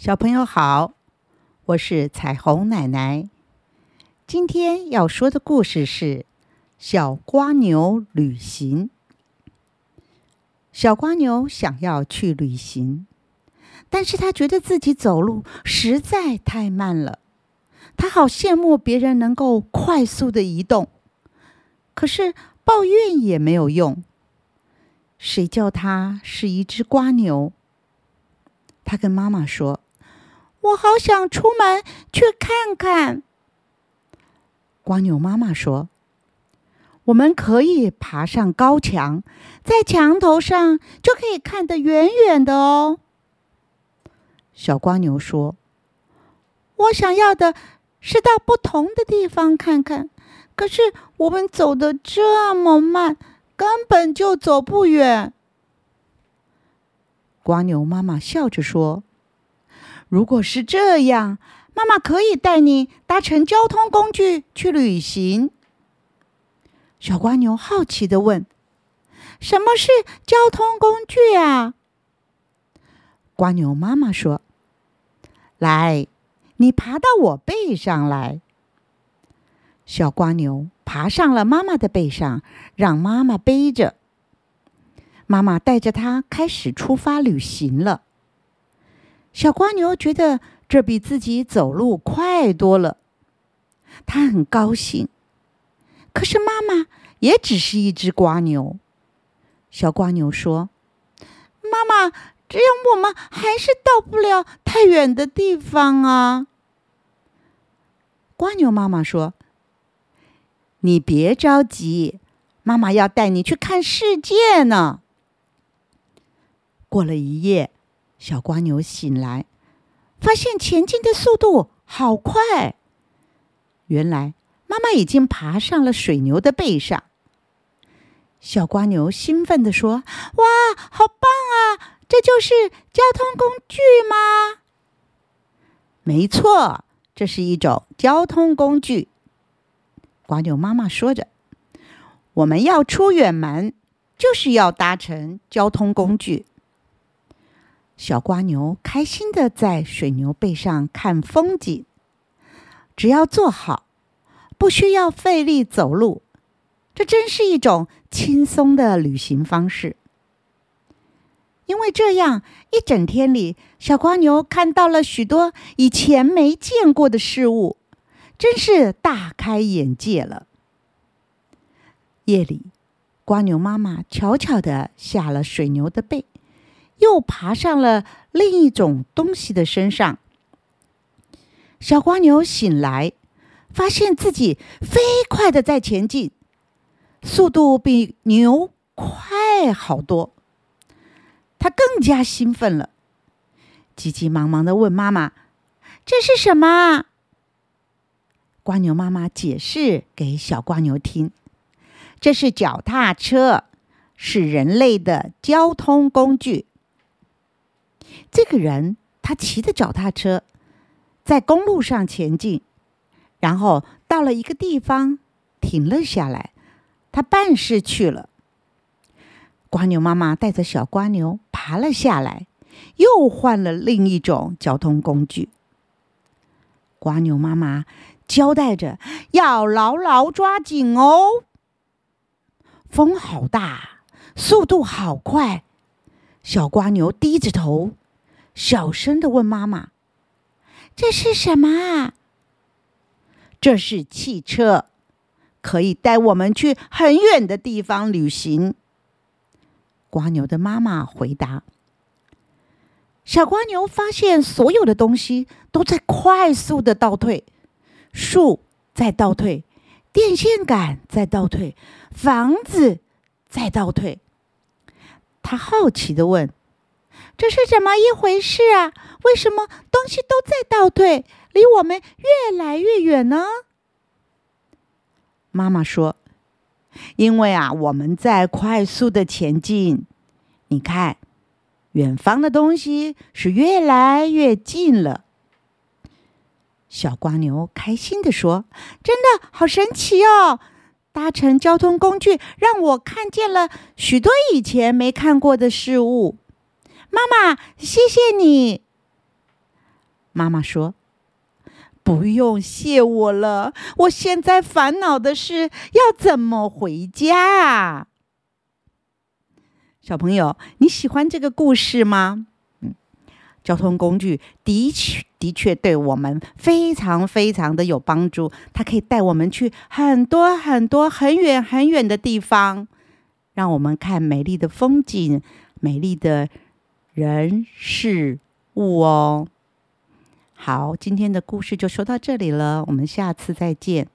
小朋友好，我是彩虹奶奶。今天要说的故事是《小瓜牛旅行》。小瓜牛想要去旅行，但是他觉得自己走路实在太慢了。他好羡慕别人能够快速的移动，可是抱怨也没有用。谁叫他是一只瓜牛？他跟妈妈说：“我好想出门去看看。”瓜牛妈妈说：“我们可以爬上高墙，在墙头上就可以看得远远的哦。”小瓜牛说：“我想要的是到不同的地方看看，可是我们走的这么慢。”根本就走不远。瓜牛妈妈笑着说：“如果是这样，妈妈可以带你搭乘交通工具去旅行。”小瓜牛好奇的问：“什么是交通工具啊？”瓜牛妈妈说：“来，你爬到我背上来。”小瓜牛。爬上了妈妈的背上，让妈妈背着。妈妈带着它开始出发旅行了。小瓜牛觉得这比自己走路快多了，它很高兴。可是妈妈也只是一只瓜牛。小瓜牛说：“妈妈，这样我们还是到不了太远的地方啊。”瓜牛妈妈说。你别着急，妈妈要带你去看世界呢。过了一夜，小瓜牛醒来，发现前进的速度好快。原来妈妈已经爬上了水牛的背上。小瓜牛兴奋地说：“哇，好棒啊！这就是交通工具吗？”“没错，这是一种交通工具。”瓜牛妈妈说着：“我们要出远门，就是要搭乘交通工具。”小瓜牛开心的在水牛背上看风景。只要坐好，不需要费力走路，这真是一种轻松的旅行方式。因为这样，一整天里，小瓜牛看到了许多以前没见过的事物。真是大开眼界了。夜里，瓜牛妈妈悄悄地下了水牛的背，又爬上了另一种东西的身上。小瓜牛醒来，发现自己飞快的在前进，速度比牛快好多。他更加兴奋了，急急忙忙的问妈妈：“这是什么？”瓜牛妈妈解释给小瓜牛听：“这是脚踏车，是人类的交通工具。这个人他骑着脚踏车在公路上前进，然后到了一个地方停了下来，他办事去了。瓜牛妈妈带着小瓜牛爬了下来，又换了另一种交通工具。瓜牛妈妈。”交代着要牢牢抓紧哦。风好大，速度好快。小瓜牛低着头，小声的问妈妈：“这是什么啊？”“这是汽车，可以带我们去很远的地方旅行。”瓜牛的妈妈回答。小瓜牛发现所有的东西都在快速的倒退。树在倒退，电线杆在倒退，房子在倒退。他好奇的问：“这是怎么一回事啊？为什么东西都在倒退，离我们越来越远呢？”妈妈说：“因为啊，我们在快速的前进。你看，远方的东西是越来越近了。”小瓜牛开心地说：“真的好神奇哦！搭乘交通工具让我看见了许多以前没看过的事物。”妈妈，谢谢你。妈妈说：“不用谢我了，我现在烦恼的是要怎么回家。”小朋友，你喜欢这个故事吗？嗯，交通工具的确的确对我们非常非常的有帮助，它可以带我们去很多很多很远很远的地方，让我们看美丽的风景、美丽的人事物哦。好，今天的故事就说到这里了，我们下次再见。